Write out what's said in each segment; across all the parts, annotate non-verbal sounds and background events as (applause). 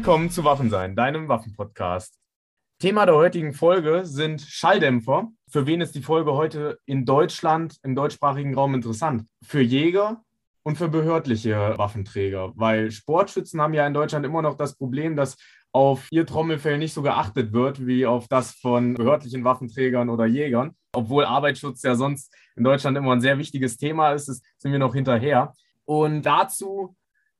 Willkommen zu Waffensein, deinem Waffenpodcast. Thema der heutigen Folge sind Schalldämpfer. Für wen ist die Folge heute in Deutschland, im deutschsprachigen Raum interessant? Für Jäger und für behördliche Waffenträger, weil Sportschützen haben ja in Deutschland immer noch das Problem, dass auf ihr Trommelfell nicht so geachtet wird wie auf das von behördlichen Waffenträgern oder Jägern. Obwohl Arbeitsschutz ja sonst in Deutschland immer ein sehr wichtiges Thema ist, sind wir noch hinterher. Und dazu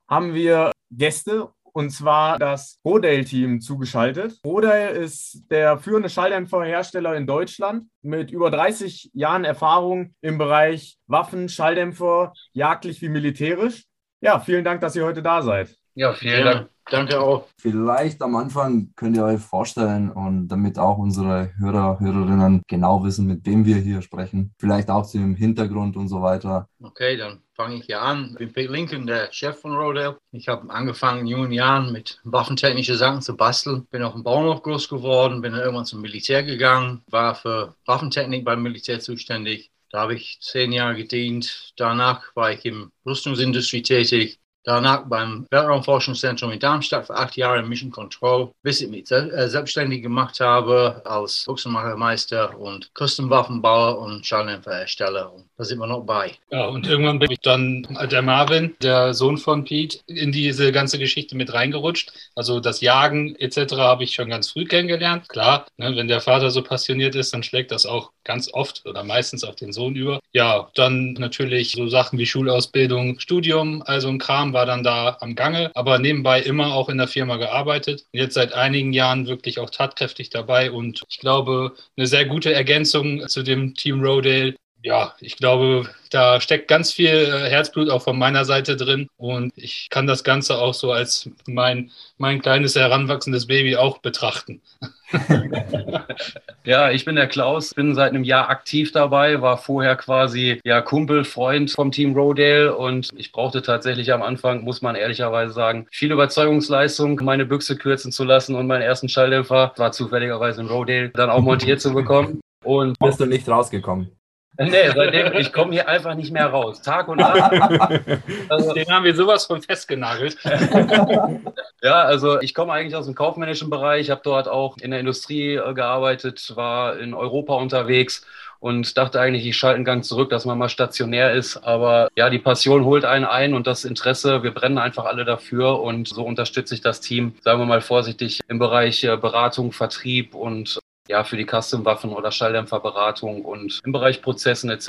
haben wir Gäste und zwar das Rodale-Team zugeschaltet. Rodale ist der führende Schalldämpferhersteller in Deutschland mit über 30 Jahren Erfahrung im Bereich Waffen, Schalldämpfer, jagdlich wie militärisch. Ja, vielen Dank, dass ihr heute da seid. Ja, vielen Dank. Danke auch. Vielleicht am Anfang könnt ihr euch vorstellen und damit auch unsere Hörer, Hörerinnen genau wissen, mit wem wir hier sprechen. Vielleicht auch zu dem Hintergrund und so weiter. Okay, dann fange ich hier an. Ich bin Pete Lincoln, der Chef von Rodale. Ich habe angefangen in jungen Jahren mit waffentechnischen Sachen zu basteln. Bin auch im Bauernhof groß geworden, bin dann irgendwann zum Militär gegangen, war für Waffentechnik beim Militär zuständig. Da habe ich zehn Jahre gedient. Danach war ich im Rüstungsindustrie tätig Danach beim Weltraumforschungszentrum in Darmstadt für acht Jahre Mission Control, bis ich mich selbstständig gemacht habe als Buchsenmachermeister und Custom-Waffenbauer und Schalldämpferhersteller. Da sind wir noch bei. Ja, und irgendwann bin ich dann der Marvin, der Sohn von Pete, in diese ganze Geschichte mit reingerutscht. Also das Jagen etc. habe ich schon ganz früh kennengelernt. Klar, ne, wenn der Vater so passioniert ist, dann schlägt das auch ganz oft oder meistens auf den Sohn über. Ja, dann natürlich so Sachen wie Schulausbildung, Studium, also ein Kram war dann da am Gange, aber nebenbei immer auch in der Firma gearbeitet. Jetzt seit einigen Jahren wirklich auch tatkräftig dabei und ich glaube, eine sehr gute Ergänzung zu dem Team Rodale. Ja, ich glaube, da steckt ganz viel äh, Herzblut auch von meiner Seite drin und ich kann das Ganze auch so als mein, mein kleines heranwachsendes Baby auch betrachten. (laughs) ja, ich bin der Klaus, bin seit einem Jahr aktiv dabei, war vorher quasi ja Kumpel, Freund vom Team Rodale und ich brauchte tatsächlich am Anfang, muss man ehrlicherweise sagen, viel Überzeugungsleistung, meine Büchse kürzen zu lassen und meinen ersten Schalldämpfer, war zufälligerweise in Rodale, dann auch montiert zu bekommen. Und bist du nicht rausgekommen? Nee, seitdem, ich komme hier einfach nicht mehr raus. Tag und Nacht. Also, Den haben wir sowas von festgenagelt. (laughs) ja, also ich komme eigentlich aus dem kaufmännischen Bereich, habe dort auch in der Industrie äh, gearbeitet, war in Europa unterwegs und dachte eigentlich, ich schalte einen Gang zurück, dass man mal stationär ist. Aber ja, die Passion holt einen ein und das Interesse, wir brennen einfach alle dafür und so unterstütze ich das Team, sagen wir mal vorsichtig, im Bereich äh, Beratung, Vertrieb und ja, für die Custom-Waffen oder Schalldämpferberatung und im Bereich Prozessen etc.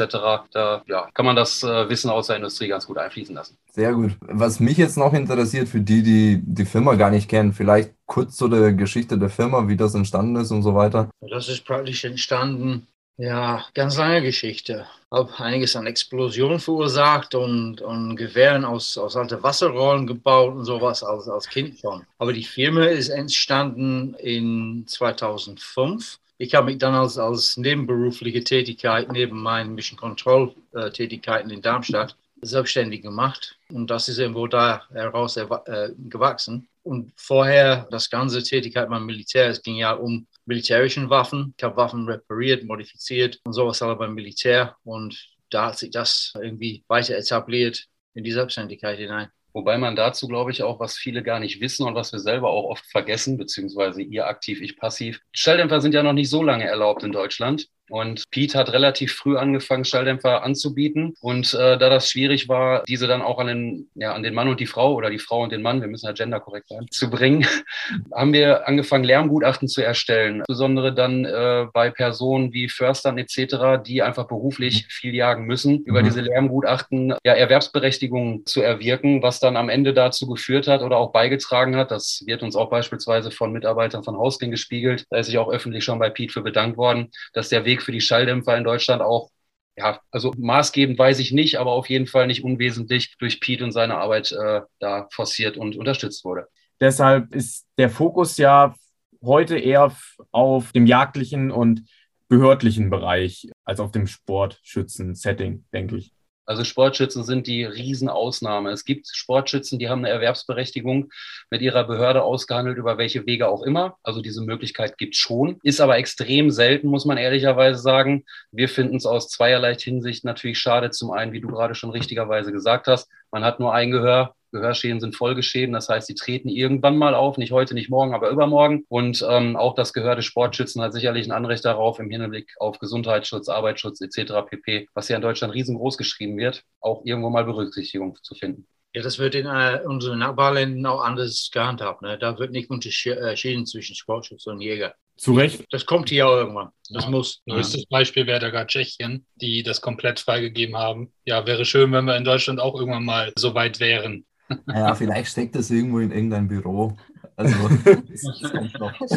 Da ja, kann man das äh, Wissen aus der Industrie ganz gut einfließen lassen. Sehr gut. Was mich jetzt noch interessiert, für die, die die Firma gar nicht kennen, vielleicht kurz zu der Geschichte der Firma, wie das entstanden ist und so weiter. Das ist praktisch entstanden ja, ganz lange Geschichte. Habe einiges an Explosionen verursacht und, und Gewehren aus, aus alten Wasserrollen gebaut und sowas als, als Kind schon. Aber die Firma ist entstanden in 2005. Ich habe mich dann als, als nebenberufliche Tätigkeit neben meinen Mission Control äh, Tätigkeiten in Darmstadt selbstständig gemacht. Und das ist irgendwo da heraus äh, gewachsen. Und vorher das ganze Tätigkeit beim Militär, es ging ja um militärischen Waffen. Ich habe Waffen repariert, modifiziert und sowas aber beim Militär. Und da hat sich das irgendwie weiter etabliert in die Selbstständigkeit hinein. Wobei man dazu, glaube ich, auch, was viele gar nicht wissen und was wir selber auch oft vergessen, beziehungsweise ihr aktiv, ich passiv. Schalldämpfer sind ja noch nicht so lange erlaubt in Deutschland. Und Pete hat relativ früh angefangen, Schalldämpfer anzubieten. Und äh, da das schwierig war, diese dann auch an den, ja, an den Mann und die Frau oder die Frau und den Mann, wir müssen ja genderkorrekt sein, zu bringen, (laughs) haben wir angefangen, Lärmgutachten zu erstellen. Insbesondere dann äh, bei Personen wie Förstern etc., die einfach beruflich viel jagen müssen, über mhm. diese Lärmgutachten ja, Erwerbsberechtigung zu erwirken, was dann am Ende dazu geführt hat oder auch beigetragen hat. Das wird uns auch beispielsweise von Mitarbeitern von Hausking gespiegelt. Da ist sich auch öffentlich schon bei Pete für bedankt worden, dass der Weg für die Schalldämpfer in Deutschland auch ja, also maßgebend weiß ich nicht, aber auf jeden Fall nicht unwesentlich durch Pete und seine Arbeit äh, da forciert und unterstützt wurde. Deshalb ist der Fokus ja heute eher auf dem jagdlichen und behördlichen Bereich als auf dem Sportschützen-Setting, denke ich. Also Sportschützen sind die Riesenausnahme. Es gibt Sportschützen, die haben eine Erwerbsberechtigung mit ihrer Behörde ausgehandelt, über welche Wege auch immer. Also diese Möglichkeit gibt es schon, ist aber extrem selten, muss man ehrlicherweise sagen. Wir finden es aus zweierlei Hinsicht natürlich schade. Zum einen, wie du gerade schon richtigerweise gesagt hast, man hat nur ein Gehör, Gehörschäden sind Folgeschäden. Das heißt, die treten irgendwann mal auf, nicht heute, nicht morgen, aber übermorgen. Und ähm, auch das Gehör des Sportschützen hat sicherlich ein Anrecht darauf, im Hinblick auf Gesundheitsschutz, Arbeitsschutz etc. pp., was ja in Deutschland riesengroß geschrieben wird, auch irgendwo mal Berücksichtigung zu finden. Ja, das wird in äh, unseren Nachbarländern auch anders gehandhabt. Ne? Da wird nicht unterschieden zwischen Sportschutz und Jäger. Zu Recht. Das kommt hier auch irgendwann. Das Ja. muss. Größtes Beispiel wäre da gar Tschechien, die das komplett freigegeben haben. Ja, wäre schön, wenn wir in Deutschland auch irgendwann mal so weit wären. Ja, vielleicht steckt das irgendwo in irgendein Büro. Also, (laughs) das (laughs) kommt noch. Das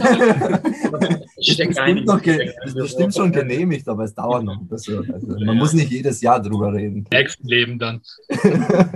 noch das bestimmt schon genehmigt, aber es dauert noch ein bisschen. Also, man muss nicht jedes Jahr drüber reden. Nächsten Leben dann. (laughs)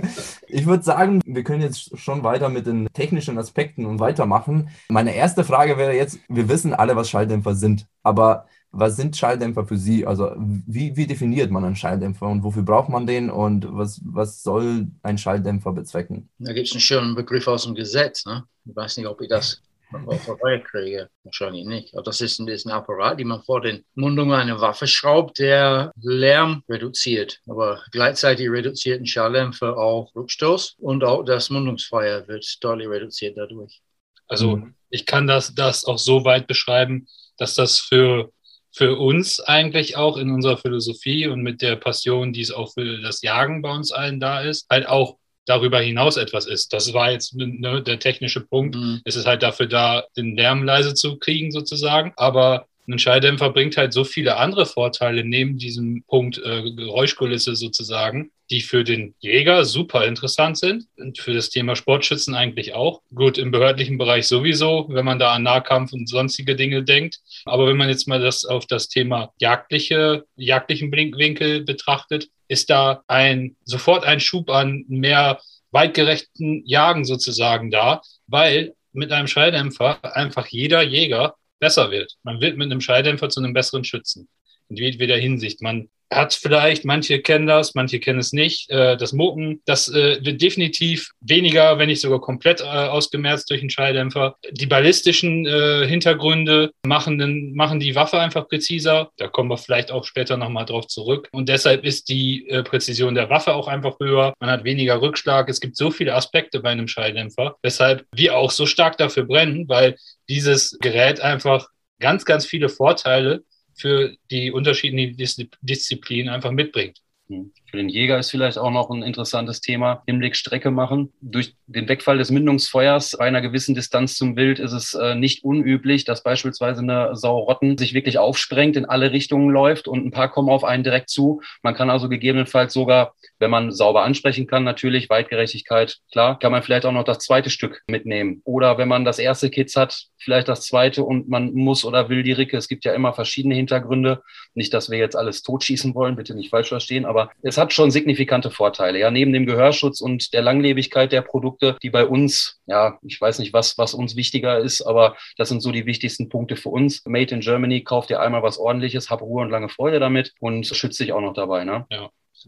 Ich würde sagen, wir können jetzt schon weiter mit den technischen Aspekten und weitermachen. Meine erste Frage wäre jetzt, wir wissen alle, was Schalldämpfer sind, aber was sind Schalldämpfer für Sie? Also wie, wie definiert man einen Schalldämpfer und wofür braucht man den und was, was soll ein Schalldämpfer bezwecken? Da gibt es einen schönen Begriff aus dem Gesetz. Ne? Ich weiß nicht, ob ich das (laughs) auf der Reihe kriege. Wahrscheinlich nicht. Aber das ist ein, ist ein Apparat, den man vor den Mundungen einer Waffe schraubt, der Lärm reduziert. Aber gleichzeitig reduziert ein Schalldämpfer auch Rückstoß und auch das Mundungsfeuer wird deutlich reduziert dadurch. Also Mhm. ich kann das, das auch so weit beschreiben, dass das für, für uns eigentlich auch in unserer Philosophie und mit der Passion, die es auch für das Jagen bei uns allen da ist, halt auch darüber hinaus etwas ist. Das war jetzt ne, der technische Punkt. Mhm. Es ist halt dafür da, den Lärm leise zu kriegen sozusagen. Aber ein Schalldämpfer bringt halt so viele andere Vorteile neben diesem Punkt äh, Geräuschkulisse sozusagen, die für den Jäger super interessant sind und für das Thema Sportschützen eigentlich auch. Gut, im behördlichen Bereich sowieso, wenn man da an Nahkampf und sonstige Dinge denkt. Aber wenn man jetzt mal das auf das Thema jagdliche, jagdlichen Blinkwinkel betrachtet, ist da ein sofort ein Schub an mehr weitgerechten Jagen sozusagen da, weil mit einem Schalldämpfer einfach jeder Jäger besser wird. Man wird mit einem Schalldämpfer zu einem besseren Schützen. In jedweder Hinsicht. Man hat vielleicht, manche kennen das, manche kennen es nicht, äh, das Mucken, das äh, wird definitiv weniger, wenn nicht sogar komplett äh, ausgemerzt durch einen Schalldämpfer. Die ballistischen äh, Hintergründe machen, den, machen die Waffe einfach präziser. Da kommen wir vielleicht auch später nochmal drauf zurück. Und deshalb ist die äh, Präzision der Waffe auch einfach höher. Man hat weniger Rückschlag. Es gibt so viele Aspekte bei einem Schalldämpfer, weshalb wir auch so stark dafür brennen, weil dieses Gerät einfach ganz, ganz viele Vorteile für die unterschiedlichen Dis Disziplinen einfach mitbringt. Hm. Für den Jäger ist vielleicht auch noch ein interessantes Thema, Hinblick Strecke machen. Durch den Wegfall des Mündungsfeuers bei einer gewissen Distanz zum Wild ist es äh, nicht unüblich, dass beispielsweise eine Saurotten sich wirklich aufsprengt, in alle Richtungen läuft und ein paar kommen auf einen direkt zu. Man kann also gegebenenfalls sogar, wenn man sauber ansprechen kann, natürlich Weitgerechtigkeit, klar, kann man vielleicht auch noch das zweite Stück mitnehmen. Oder wenn man das erste Kitz hat, vielleicht das zweite und man muss oder will die Ricke. Es gibt ja immer verschiedene Hintergründe. Nicht, dass wir jetzt alles totschießen wollen, bitte nicht falsch verstehen, aber es hat schon signifikante Vorteile. Ja, neben dem Gehörschutz und der Langlebigkeit der Produkte, die bei uns, ja, ich weiß nicht, was, was uns wichtiger ist, aber das sind so die wichtigsten Punkte für uns. Made in Germany, kauft ihr einmal was ordentliches, hab Ruhe und lange Freude damit und schützt dich auch noch dabei, ne?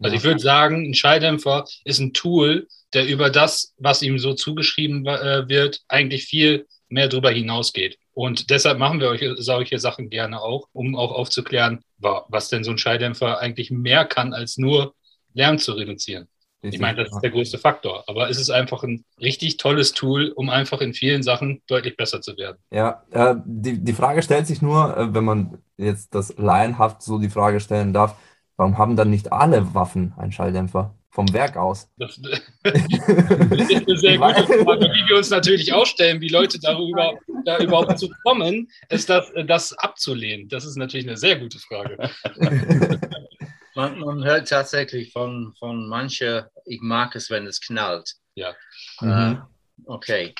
Also ich würde sagen, ein Schalldämpfer ist ein Tool, der über das, was ihm so zugeschrieben äh, wird, eigentlich viel mehr darüber hinausgeht. Und deshalb machen wir euch solche Sachen gerne auch, um auch aufzuklären, was denn so ein Schalldämpfer eigentlich mehr kann, als nur Lärm zu reduzieren. Ich meine, das ist der größte Faktor. Aber es ist einfach ein richtig tolles Tool, um einfach in vielen Sachen deutlich besser zu werden. Ja, äh, die, die Frage stellt sich nur, äh, wenn man jetzt das laienhaft so die Frage stellen darf, warum haben dann nicht alle Waffen einen Schalldämpfer vom Werk aus? Das, (laughs) das ist eine sehr gute Frage, die wir uns natürlich auch stellen, wie Leute darüber da überhaupt zu kommen, ist das, das abzulehnen. Das ist natürlich eine sehr gute Frage. (laughs) Man, man hört tatsächlich von, von manchen, ich mag es, wenn es knallt. Ja. Äh, okay.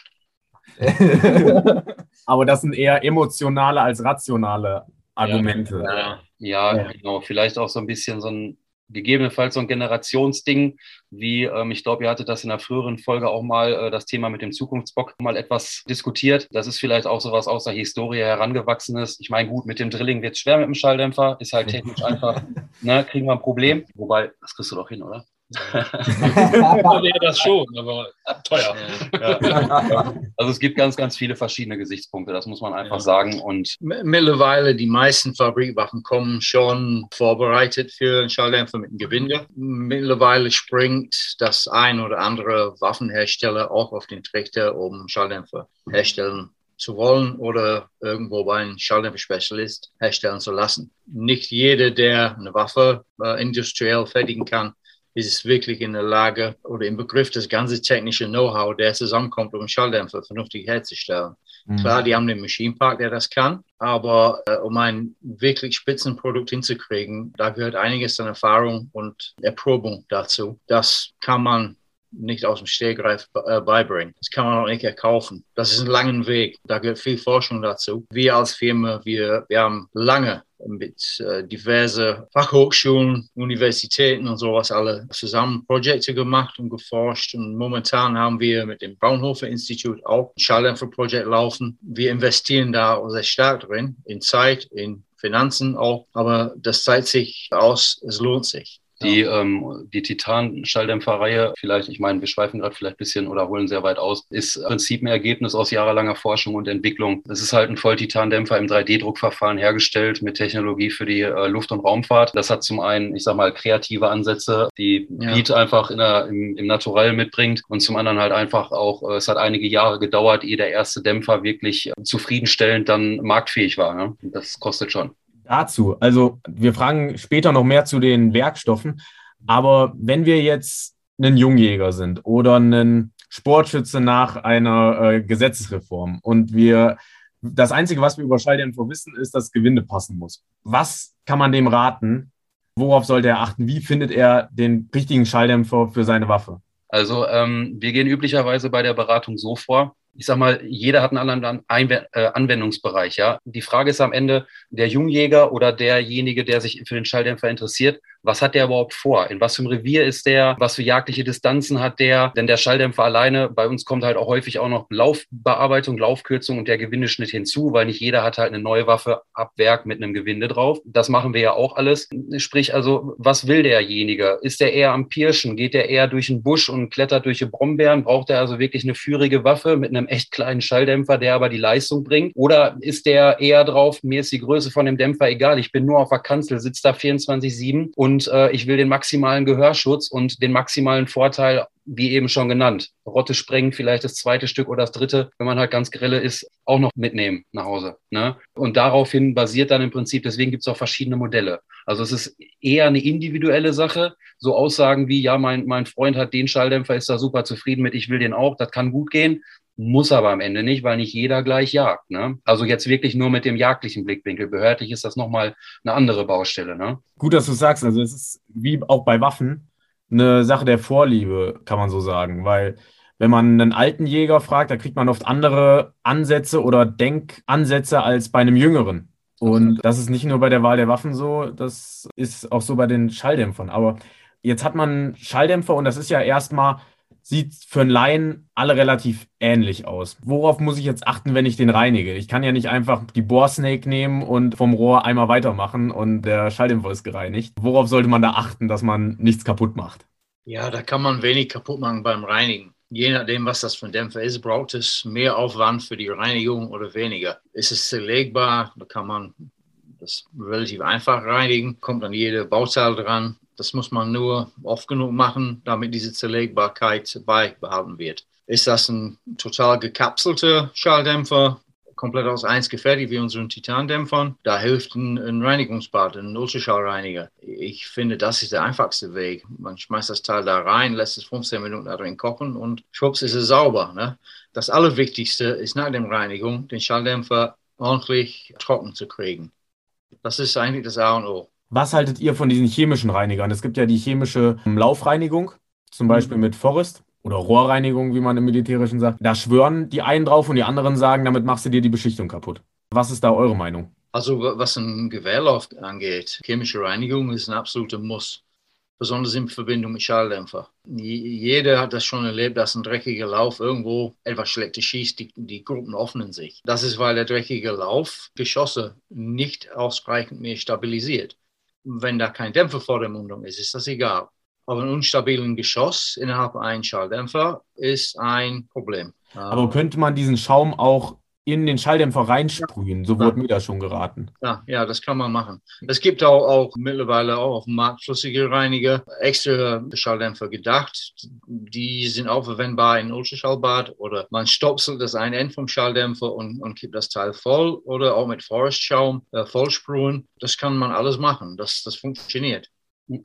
(laughs) Aber das sind eher emotionale als rationale Argumente. Ja. Ja, Ja. genau. Vielleicht auch so ein bisschen so ein, gegebenenfalls so ein Generationsding, wie ähm, ich glaube, ihr hattet das in einer früheren Folge auch mal äh, das Thema mit dem Zukunftsbock mal etwas diskutiert. Das ist vielleicht auch sowas aus der Historie herangewachsenes. Ich meine, gut, mit dem Drilling wird es schwer mit dem Schalldämpfer, ist halt (laughs) technisch einfach, ne, kriegen wir ein Problem. Wobei, das kriegst du doch hin, oder? Wäre das schon, aber teuer. Ja. Also es gibt ganz, ganz viele verschiedene Gesichtspunkte, das muss man einfach Ja. sagen. Und Mittlerweile, die meisten Fabrikwaffen kommen schon vorbereitet für einen Schalldämpfer mit einem Gewinde. Mittlerweile springt das ein oder andere Waffenhersteller auch auf den Trichter, um Schalldämpfer herstellen zu wollen oder irgendwo bei einem Schalldämpfer-Spezialist herstellen zu lassen. Nicht jeder, der eine Waffe äh, industriell fertigen kann, ist wirklich in der Lage oder im Begriff, das ganze technische Know-how, der zusammenkommt, um einen Schalldämpfer vernünftig herzustellen. Mhm. Klar, die haben den Maschinenpark, der das kann, aber äh, um ein wirklich Spitzenprodukt hinzukriegen, da gehört einiges an Erfahrung und Erprobung dazu. Das kann man nicht aus dem Stegreif äh, beibringen. Das kann man auch nicht erkaufen. Das ist ein langer Weg. Da gehört viel Forschung dazu. Wir als Firma, wir, wir haben lange mit äh, diverse Fachhochschulen, Universitäten und sowas alle zusammen Projekte gemacht und geforscht. Und momentan haben wir mit dem Fraunhofer Institut auch ein Schalldämpferprojekt laufen. Wir investieren da sehr stark drin, in Zeit, in Finanzen auch. Aber das zeigt sich aus, es lohnt sich. Die, ähm, die Titan-Schalldämpferreihe, vielleicht, ich meine, wir schweifen gerade vielleicht ein bisschen oder holen sehr weit aus, ist im Prinzip ein Ergebnis aus jahrelanger Forschung und Entwicklung. Es ist halt ein Volltitandämpfer im 3D-Druckverfahren hergestellt mit Technologie für die äh, Luft- und Raumfahrt. Das hat zum einen, ich sag mal, kreative Ansätze, die Ja. Einfach in der, im, im Naturell mitbringt und zum anderen halt einfach auch, äh, es hat einige Jahre gedauert, ehe der erste Dämpfer wirklich äh, zufriedenstellend dann marktfähig war. Ne? Das kostet schon. Dazu. Also wir fragen später noch mehr zu den Werkstoffen. Aber wenn wir jetzt ein Jungjäger sind oder ein Sportschütze nach einer äh, Gesetzesreform und wir das Einzige, was wir über Schalldämpfer wissen, ist, dass Gewinde passen muss. Was kann man dem raten? Worauf sollte er achten? Wie findet er den richtigen Schalldämpfer für seine Waffe? Also ähm, wir gehen üblicherweise bei der Beratung so vor. Ich sag mal, jeder hat einen anderen äh, Anwendungsbereich. Ja, die Frage ist am Ende der Jungjäger oder derjenige, der sich für den Schalldämpfer interessiert. Was hat der überhaupt vor? In was für einem Revier ist der? Was für jagdliche Distanzen hat der? Denn der Schalldämpfer alleine, bei uns kommt halt auch häufig auch noch Laufbearbeitung, Laufkürzung und der Gewindeschnitt hinzu, weil nicht jeder hat halt eine neue Waffe ab Werk mit einem Gewinde drauf. Das machen wir ja auch alles. Sprich also, was will derjenige? Ist der eher am Pirschen? Geht der eher durch den Busch und klettert durch die Brombeeren? Braucht er also wirklich eine führige Waffe mit einem echt kleinen Schalldämpfer, der aber die Leistung bringt? Oder ist der eher drauf, mir ist die Größe von dem Dämpfer egal, ich bin nur auf der Kanzel, sitze da 24-7 und äh, ich will den maximalen Gehörschutz und den maximalen Vorteil, wie eben schon genannt. Rotte sprengen, vielleicht das zweite Stück oder das dritte, wenn man halt ganz grelle ist, auch noch mitnehmen nach Hause. Ne? Und daraufhin basiert dann im Prinzip, deswegen gibt es auch verschiedene Modelle. Also es ist eher eine individuelle Sache. So Aussagen wie, ja, mein, mein Freund hat den Schalldämpfer, ist da super zufrieden mit, ich will den auch, das kann gut gehen. Muss aber am Ende nicht, weil nicht jeder gleich jagt. Ne? Also jetzt wirklich nur mit dem jagdlichen Blickwinkel. Behördlich ist das nochmal eine andere Baustelle. Ne? Gut, dass du sagst. Also es ist wie auch bei Waffen eine Sache der Vorliebe, kann man so sagen. Weil wenn man einen alten Jäger fragt, da kriegt man oft andere Ansätze oder Denkansätze als bei einem jüngeren. Und das ist nicht nur bei der Wahl der Waffen so, das ist auch so bei den Schalldämpfern. Aber jetzt hat man Schalldämpfer und das ist ja erstmal, sieht für einen Laien alle relativ ähnlich aus. Worauf muss ich jetzt achten, wenn ich den reinige? Ich kann ja nicht einfach die Bohrsnake nehmen und vom Rohr einmal weitermachen und der Schalldämpfer gereinigt. Worauf sollte man da achten, dass man nichts kaputt macht? Ja, da kann man wenig kaputt machen beim Reinigen. Je nachdem, was das für ein Dämpfer ist, braucht es mehr Aufwand für die Reinigung oder weniger. Ist es zerlegbar, da kann man das relativ einfach reinigen, kommt an jede Bauteil dran. Das muss man nur oft genug machen, damit diese Zerlegbarkeit beibehalten wird. Ist das ein total gekapselter Schalldämpfer, komplett aus eins gefertigt wie unseren Titandämpfern. Da hilft ein, ein Reinigungsbad, ein Ultraschallreiniger. Ich finde, das ist der einfachste Weg. Man schmeißt das Teil da rein, lässt es 15 Minuten da drin kochen und schwupps ist es sauber. Ne? Das Allerwichtigste ist nach der Reinigung, den Schalldämpfer ordentlich trocken zu kriegen. Das ist eigentlich das A und O. Was haltet ihr von diesen chemischen Reinigern? Es gibt ja die chemische Laufreinigung, zum Beispiel mit Forest oder Rohrreinigung, wie man im Militärischen sagt. Da schwören die einen drauf und die anderen sagen, damit machst du dir die Beschichtung kaputt. Was ist da eure Meinung? Also was ein Gewehrlauf angeht, chemische Reinigung ist ein absoluter Muss, besonders in Verbindung mit Schalldämpfer. Jeder hat das schon erlebt, dass ein dreckiger Lauf irgendwo etwas Schlechtes schießt, die, die Gruppen öffnen sich. Das ist, weil der dreckige Lauf Geschosse nicht ausreichend mehr stabilisiert. Wenn da kein Dämpfer vor der Mundung ist, ist das egal. auf einem unstabilen Geschoss innerhalb eines Schalldämpfer ist ein Problem. Aber könnte man diesen Schaum auch in den Schalldämpfer reinsprühen? So wurde mir das schon geraten. Ja, ja, das kann man machen. Es gibt auch, auch mittlerweile auch auf dem Markt flüssige Reiniger, extra Schalldämpfer gedacht. Die sind auch verwendbar in Ultraschallbad oder man stopselt das ein Ende vom Schalldämpfer und, und kippt das Teil voll oder auch mit Forestschaum äh, vollsprühen. Das kann man alles machen. Das, das funktioniert.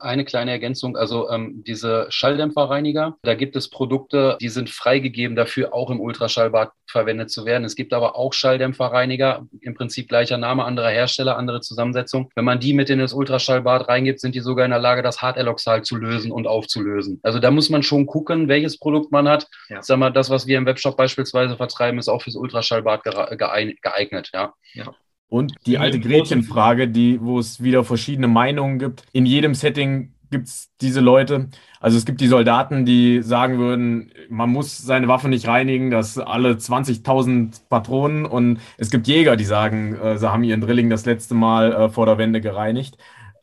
Eine kleine Ergänzung, also ähm, diese Schalldämpferreiniger, da gibt es Produkte, die sind freigegeben dafür, auch im Ultraschallbad verwendet zu werden. Es gibt aber auch Schalldämpferreiniger, im Prinzip gleicher Name, anderer Hersteller, andere Zusammensetzung. Wenn man die mit in das Ultraschallbad reingibt, sind die sogar in der Lage, das Harteloxal zu lösen und aufzulösen. Also da muss man schon gucken, welches Produkt man hat. Ja. Sag mal, das, was wir im Webshop beispielsweise vertreiben, ist auch fürs Ultraschallbad geeignet. Ja. ja. Und die alte Gretchenfrage, die, wo es wieder verschiedene Meinungen gibt. In jedem Setting gibt es diese Leute. Also es gibt die Soldaten, die sagen würden, man muss seine Waffe nicht reinigen, das alle 20.000 Patronen. Und es gibt Jäger, die sagen, äh, sie haben ihren Drilling das letzte Mal äh, vor der Wende gereinigt.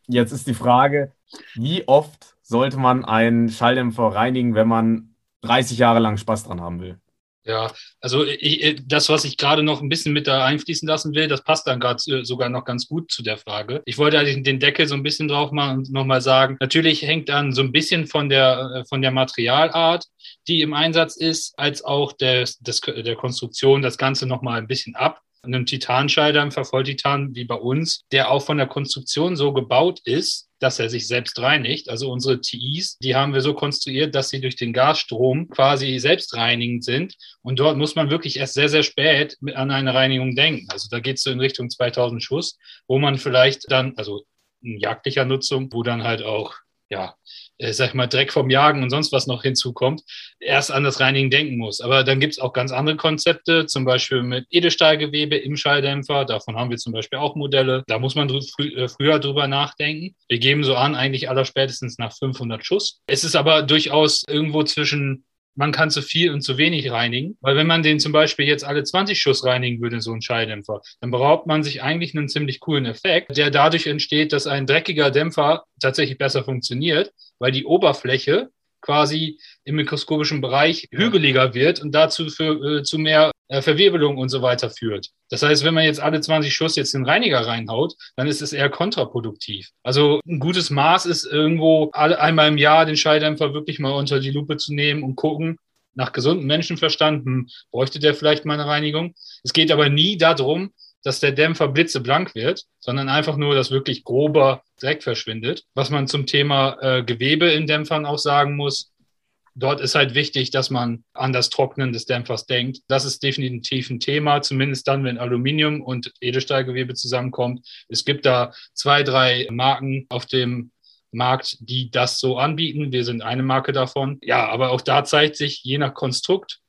Jetzt ist die Frage, wie oft sollte man einen Schalldämpfer reinigen, wenn man 30 Jahre lang Spaß dran haben will? Ja, also ich, das, was ich gerade noch ein bisschen mit da einfließen lassen will, das passt dann gerade äh, sogar noch ganz gut zu der Frage. Ich wollte eigentlich den Deckel so ein bisschen drauf machen und nochmal sagen, natürlich hängt dann so ein bisschen von der, äh, von der Materialart, die im Einsatz ist, als auch der, des, der Konstruktion das Ganze nochmal ein bisschen ab einem Titanschalter, einem Volltitan wie bei uns, der auch von der Konstruktion so gebaut ist, dass er sich selbst reinigt. Also unsere TIs, die haben wir so konstruiert, dass sie durch den Gasstrom quasi selbstreinigend sind. Und dort muss man wirklich erst sehr, sehr spät an eine Reinigung denken. Also da geht es so in Richtung 2000 Schuss, wo man vielleicht dann, also in jagdlicher Nutzung, wo dann halt auch ja, äh, sag ich mal, Dreck vom Jagen und sonst was noch hinzukommt, erst an das Reinigen denken muss. Aber dann gibt es auch ganz andere Konzepte, zum Beispiel mit Edelstahlgewebe im Schalldämpfer. Davon haben wir zum Beispiel auch Modelle. Da muss man frü äh, früher drüber nachdenken. Wir geben so an, eigentlich aller spätestens nach 500 Schuss. Es ist aber durchaus irgendwo zwischen man kann zu viel und zu wenig reinigen. Weil wenn man den zum Beispiel jetzt alle 20 Schuss reinigen würde, so ein Schalldämpfer, dann beraubt man sich eigentlich einen ziemlich coolen Effekt, der dadurch entsteht, dass ein dreckiger Dämpfer tatsächlich besser funktioniert, weil die Oberfläche quasi im mikroskopischen Bereich hügeliger wird und dazu für, äh, zu mehr äh, Verwirbelung und so weiter führt. Das heißt, wenn man jetzt alle 20 Schuss jetzt den Reiniger reinhaut, dann ist es eher kontraproduktiv. Also ein gutes Maß ist irgendwo alle, einmal im Jahr den Schalldämpfer wirklich mal unter die Lupe zu nehmen und gucken, nach gesundem Menschenverstand, hm, bräuchte der vielleicht mal eine Reinigung. Es geht aber nie darum, dass der Dämpfer blitzeblank wird, sondern einfach nur, dass wirklich grober Dreck verschwindet. Was man zum Thema äh, Gewebe in Dämpfern auch sagen muss, dort ist halt wichtig, dass man an das Trocknen des Dämpfers denkt. Das ist definitiv ein Thema, zumindest dann, wenn Aluminium und Edelstahlgewebe zusammenkommt. Es gibt da zwei, drei Marken auf dem Markt, die das so anbieten. Wir sind eine Marke davon. Ja, aber auch da zeigt sich, je nach Konstrukt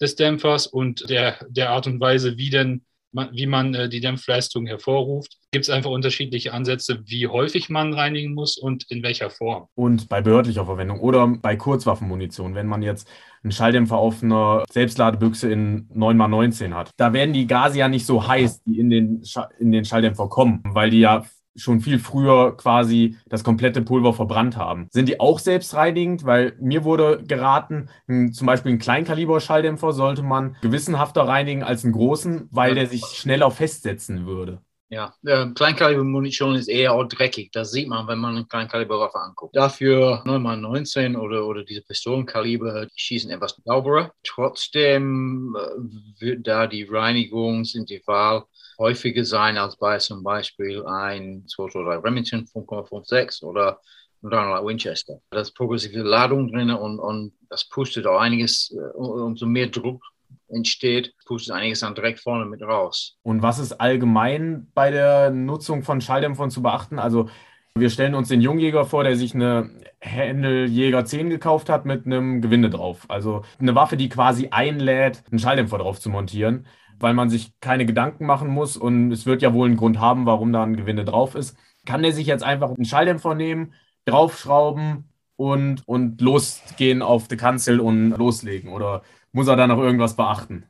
des Dämpfers und der, der Art und Weise, wie denn wie man äh, die Dämpfleistung hervorruft. Gibt es einfach unterschiedliche Ansätze, wie häufig man reinigen muss und in welcher Form. Und bei behördlicher Verwendung oder bei Kurzwaffenmunition, wenn man jetzt einen Schalldämpfer auf einer Selbstladebüchse in 9x19 hat. Da werden die Gase ja nicht so heiß, die in den, in den Schalldämpfer kommen, weil die ja schon viel früher quasi das komplette Pulver verbrannt haben. Sind die auch selbstreinigend? Weil mir wurde geraten, zum Beispiel einen Kleinkaliber-Schalldämpfer sollte man gewissenhafter reinigen als einen großen, weil der sich schneller festsetzen würde. Ja, äh, Kleinkaliber-Munition ist eher auch dreckig. Das sieht man, wenn man eine Kleinkaliberwaffe anguckt. Dafür 9x19 oder, oder diese Pistolenkaliber, die schießen etwas sauberer. Trotzdem äh, wird da die Reinigungsintervall häufiger sein als bei zum Beispiel ein 223 Remington 5,56 oder 300 Winchester. Da ist progressive Ladung drin und, und das pustet auch einiges, äh, umso mehr Druck entsteht, pustet einiges dann direkt vorne mit raus. Und was ist allgemein bei der Nutzung von Schalldämpfern zu beachten? Also wir stellen uns den Jungjäger vor, der sich eine Händeljäger 10 gekauft hat mit einem Gewinde drauf. Also eine Waffe, die quasi einlädt, einen Schalldämpfer drauf zu montieren weil man sich keine Gedanken machen muss und es wird ja wohl einen Grund haben, warum da ein Gewinde drauf ist. Kann der sich jetzt einfach einen Schalldämpfer nehmen, draufschrauben und, und losgehen auf die Kanzel und loslegen? Oder muss er da noch irgendwas beachten?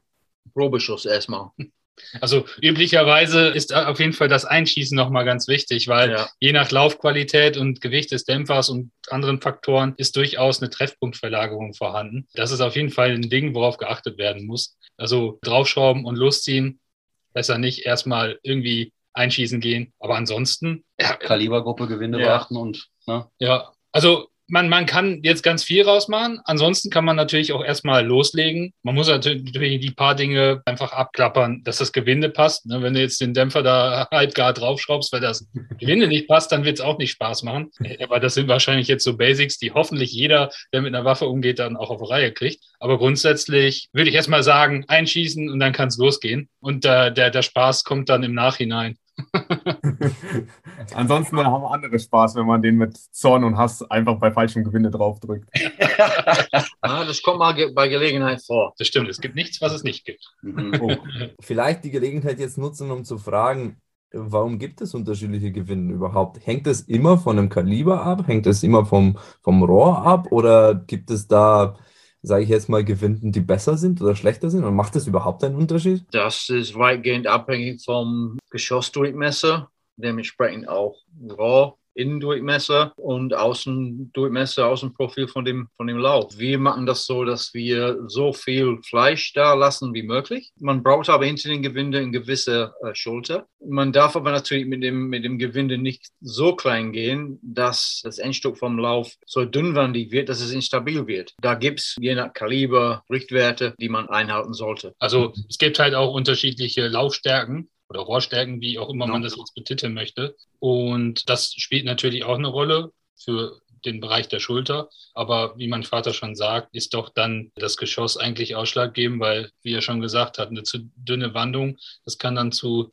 Probeschuss erstmal. Also üblicherweise ist auf jeden Fall das Einschießen nochmal ganz wichtig, weil Ja. je nach Laufqualität und Gewicht des Dämpfers und anderen Faktoren ist durchaus eine Treffpunktverlagerung vorhanden. Das ist auf jeden Fall ein Ding, worauf geachtet werden muss. Also draufschrauben und losziehen, besser nicht erstmal irgendwie einschießen gehen. Aber ansonsten, ja, Kalibergruppe, Gewinde Ja. beachten und ne? ja, also man, man kann jetzt ganz viel rausmachen. Ansonsten kann man natürlich auch erstmal loslegen. Man muss natürlich die paar Dinge einfach abklappern, dass das Gewinde passt. Ne, Wenn du jetzt den Dämpfer da (laughs) halb gar draufschraubst, weil das Gewinde nicht passt, dann wird es auch nicht Spaß machen. Aber das sind wahrscheinlich jetzt so Basics, die hoffentlich jeder, der mit einer Waffe umgeht, dann auch auf Reihe kriegt. Aber grundsätzlich würde ich erstmal sagen, einschießen und dann kann es losgehen. Und äh, der, der Spaß kommt dann im Nachhinein. (laughs) Ansonsten haben andere Spaß, wenn man den mit Zorn und Hass einfach bei falschem Gewinde draufdrückt. (laughs) Ah, das kommt mal ge bei Gelegenheit vor. Das stimmt, es gibt nichts, was es nicht gibt. Mhm. Oh. (laughs) Vielleicht die Gelegenheit jetzt nutzen, um zu fragen, warum gibt es unterschiedliche Gewinde überhaupt? Hängt es immer von dem Kaliber ab? Hängt es immer vom, vom Rohr ab? Oder gibt es da, sage ich jetzt mal, Gewinden, die besser sind oder schlechter sind? Und macht das überhaupt einen Unterschied? Das ist weitgehend abhängig vom Geschossdurchmesser, dementsprechend auch Rohr. Innendurchmesser und Außendurchmesser, Außenprofil von dem, von dem Lauf. Wir machen das so, dass wir so viel Fleisch da lassen wie möglich. Man braucht aber hinter den Gewinde eine gewisse äh, Schulter. Man darf aber natürlich mit dem, mit dem Gewinde nicht so klein gehen, dass das Endstück vom Lauf so dünnwandig wird, dass es instabil wird. Da gibt es je nach Kaliber Richtwerte, die man einhalten sollte. Also es gibt halt auch unterschiedliche Laufstärken oder Rohrstärken, wie auch immer man das jetzt betiteln möchte. Und das spielt natürlich auch eine Rolle für den Bereich der Schulter. Aber wie mein Vater schon sagt, ist doch dann das Geschoss eigentlich ausschlaggebend, weil, wie er schon gesagt hat, eine zu dünne Wandung, das kann dann zu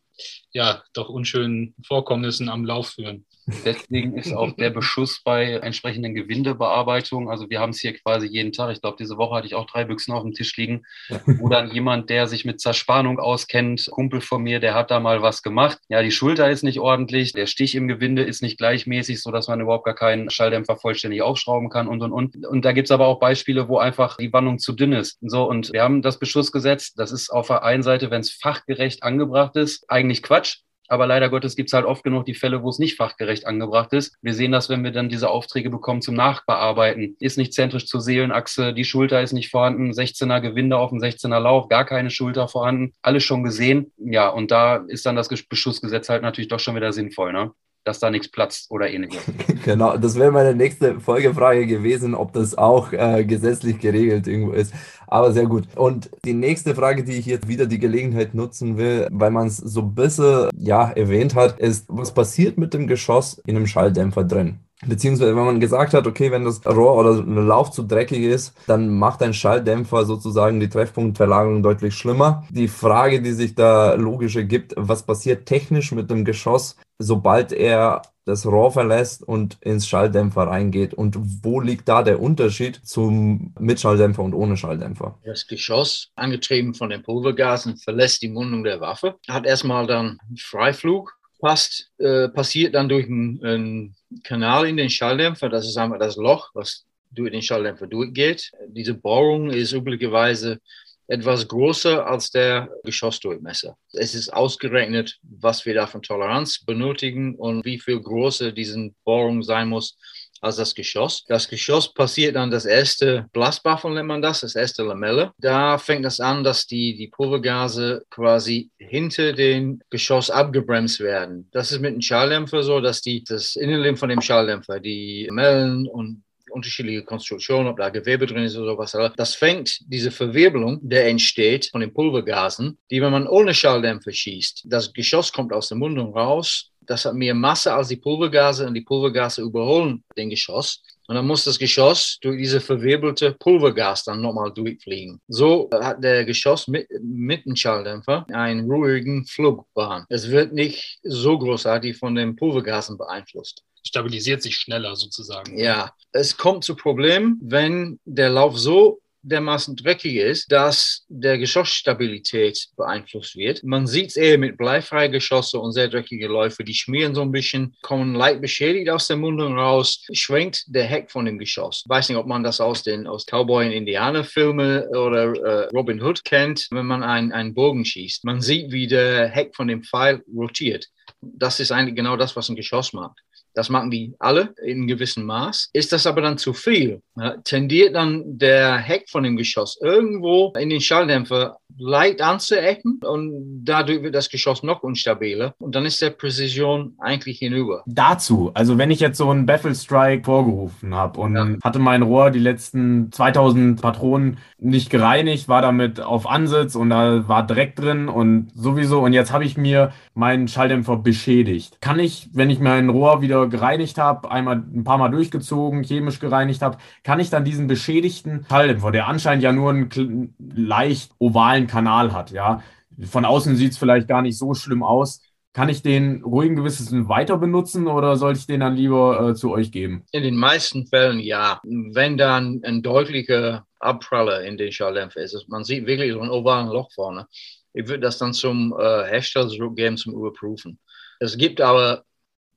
ja doch unschönen Vorkommnissen am Lauf führen. Deswegen ist auch der Beschuss bei entsprechenden Gewindebearbeitungen, also wir haben es hier quasi jeden Tag, ich glaube, diese Woche hatte ich auch drei Büchsen auf dem Tisch liegen, wo dann jemand, der sich mit Zerspannung auskennt, Kumpel von mir, der hat da mal was gemacht. Ja, die Schulter ist nicht ordentlich, der Stich im Gewinde ist nicht gleichmäßig, sodass man überhaupt gar keinen Schalldämpfer vollständig aufschrauben kann und und und. Und da gibt es aber auch Beispiele, wo einfach die Wandung zu dünn ist. So, und wir haben das Beschussgesetz, das ist auf der einen Seite, wenn es fachgerecht angebracht ist, eigentlich Quatsch. Aber leider Gottes gibt es halt oft genug die Fälle, wo es nicht fachgerecht angebracht ist. Wir sehen das, wenn wir dann diese Aufträge bekommen zum Nachbearbeiten. Ist nicht zentrisch zur Seelenachse, die Schulter ist nicht vorhanden, 16er Gewinde auf dem 16er Lauf, gar keine Schulter vorhanden, alles schon gesehen. Ja, und da ist dann das Beschussgesetz halt natürlich doch schon wieder sinnvoll, ne? Dass da nichts platzt oder ähnliches. (laughs) Genau, das wäre meine nächste Folgefrage gewesen, ob das auch äh, gesetzlich geregelt irgendwo ist. Aber sehr gut. Und die nächste Frage, die ich jetzt wieder die Gelegenheit nutzen will, weil man es so ein bisschen ja, erwähnt hat, ist, was passiert mit dem Geschoss in einem Schalldämpfer drin? Beziehungsweise, wenn man gesagt hat, okay, wenn das Rohr oder der Lauf zu dreckig ist, dann macht ein Schalldämpfer sozusagen die Treffpunktverlagerung deutlich schlimmer. Die Frage, die sich da logisch ergibt, was passiert technisch mit dem Geschoss, sobald er das Rohr verlässt und ins Schalldämpfer reingeht? Und wo liegt da der Unterschied zum Mitschalldämpfer und ohne Schalldämpfer? Das Geschoss, angetrieben von den Pulvergasen, verlässt die Mundung der Waffe, hat erstmal dann Freiflug, passt, äh, passiert dann durch einen, einen Kanal in den Schalldämpfer. Das ist einfach das Loch, was durch den Schalldämpfer durchgeht. Diese Bohrung ist üblicherweise etwas größer als der Geschossdurchmesser. Es ist ausgerechnet, was wir da von Toleranz benötigen und wie viel größer diese Bohrung sein muss als das Geschoss. Das Geschoss passiert dann das erste Blastbuffel, nennt man das, das erste Lamelle. Da fängt es an, dass die, die Pulvergase quasi hinter den Geschoss abgebremst werden. Das ist mit dem Schalldämpfer so, dass die, das Innenleben von dem Schalldämpfer, die Lamellen und unterschiedliche Konstruktionen, ob da Gewebe drin ist oder sowas. Das fängt diese Verwirbelung, der entsteht von den Pulvergasen, die, wenn man ohne Schalldämpfer schießt, das Geschoss kommt aus der Mundung raus. Das hat mehr Masse als die Pulvergase und die Pulvergase überholen den Geschoss. Und dann muss das Geschoss durch diese verwirbelte Pulvergas dann nochmal durchfliegen. So hat der Geschoss mit, mit dem Schalldämpfer einen ruhigen Flugbahn. Es wird nicht so großartig von den Pulvergasen beeinflusst Stabilisiert sich schneller sozusagen. ja, es kommt zu Problemen, wenn der Lauf so dermaßen dreckig ist, dass der Geschossstabilität beeinflusst wird. Man sieht es eher mit bleifreien Geschosse und sehr dreckige Läufe, die schmieren so ein bisschen, kommen leicht beschädigt aus der Mundung raus, schwenkt der Heck von dem Geschoss. Ich weiß nicht, ob man das aus den aus Cowboy- und Indianer-Filmen oder äh, Robin Hood kennt, wenn man einen Bogen schießt. Man sieht, wie der Heck von dem Pfeil rotiert. Das ist eigentlich genau das, was ein Geschoss macht. Das machen die alle in einem gewissen Maß. Ist das aber dann zu viel, tendiert dann der Heck von dem Geschoss irgendwo in den Schalldämpfer leicht anzuecken und dadurch wird das Geschoss noch unstabiler und dann ist der Präzision eigentlich hinüber. Dazu, also wenn ich jetzt so einen Baffle Strike vorgerufen habe und ja. hatte mein Rohr die letzten 2000 Patronen nicht gereinigt, war damit auf Ansitz und da war Dreck drin und sowieso und jetzt habe ich mir meinen Schalldämpfer beschädigt. Kann ich, wenn ich mein Rohr wieder gereinigt habe, einmal ein paar Mal durchgezogen, chemisch gereinigt habe, kann ich dann diesen beschädigten Schalldämpfer, der anscheinend ja nur einen leicht ovalen Kanal hat, ja, von außen sieht es vielleicht gar nicht so schlimm aus, kann ich den ruhigen Gewissens weiter benutzen oder sollte ich den dann lieber äh, zu euch geben? In den meisten Fällen ja. Wenn dann ein deutlicher Abpraller in den Schalldämpfer ist, man sieht wirklich so ein ovalen Loch vorne. Ich würde das dann zum äh, Hersteller zurückgeben zum Überprüfen. Es gibt aber,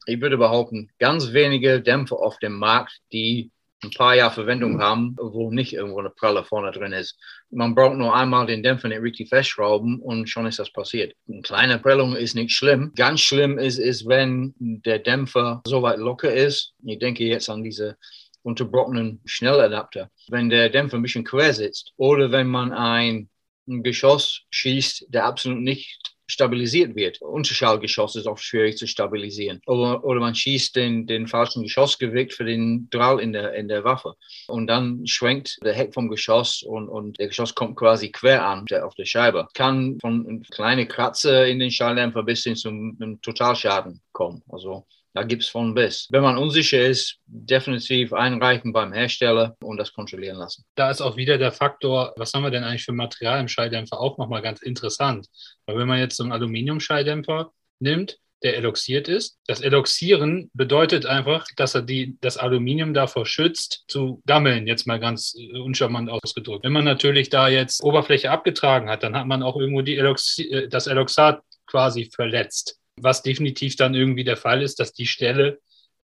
ich würde behaupten, ganz wenige Dämpfer auf dem Markt, die ein paar Jahre Verwendung haben, wo nicht irgendwo eine Pralle vorne drin ist. Man braucht nur einmal den Dämpfer nicht richtig festschrauben und schon ist das passiert. Eine kleine Prellung ist nicht schlimm. Ganz schlimm ist, ist, wenn der Dämpfer so weit locker ist. Ich denke jetzt an diese unterbrochenen Schnelladapter. Wenn der Dämpfer ein bisschen quer sitzt oder wenn man ein Geschoss schießt, der absolut nicht stabilisiert wird. Unterschallgeschoss ist oft schwierig zu stabilisieren. Oder, oder man schießt den, den falschen Geschossgewicht für den Drall in der, in der Waffe. Und dann schwenkt der Heck vom Geschoss und, und der Geschoss kommt quasi quer an der, auf der Scheibe. Kann von kleinen Kratzer in den Schalldämpfer bis hin zum Totalschaden kommen. Also da gibt es von bis. Wenn man unsicher ist, definitiv einreichen beim Hersteller und das kontrollieren lassen. Da ist auch wieder der Faktor, was haben wir denn eigentlich für Material im Schalldämpfer, auch nochmal ganz interessant. Weil wenn man jetzt so einen Aluminium-Schalldämpfer nimmt, der eloxiert ist. Das Eloxieren bedeutet einfach, dass er die, das Aluminium davor schützt, zu gammeln, jetzt mal ganz äh, uncharmant ausgedrückt. Wenn man natürlich da jetzt Oberfläche abgetragen hat, dann hat man auch irgendwo die Eloxi äh, das Eloxat quasi verletzt was definitiv dann irgendwie der Fall ist, dass die Stelle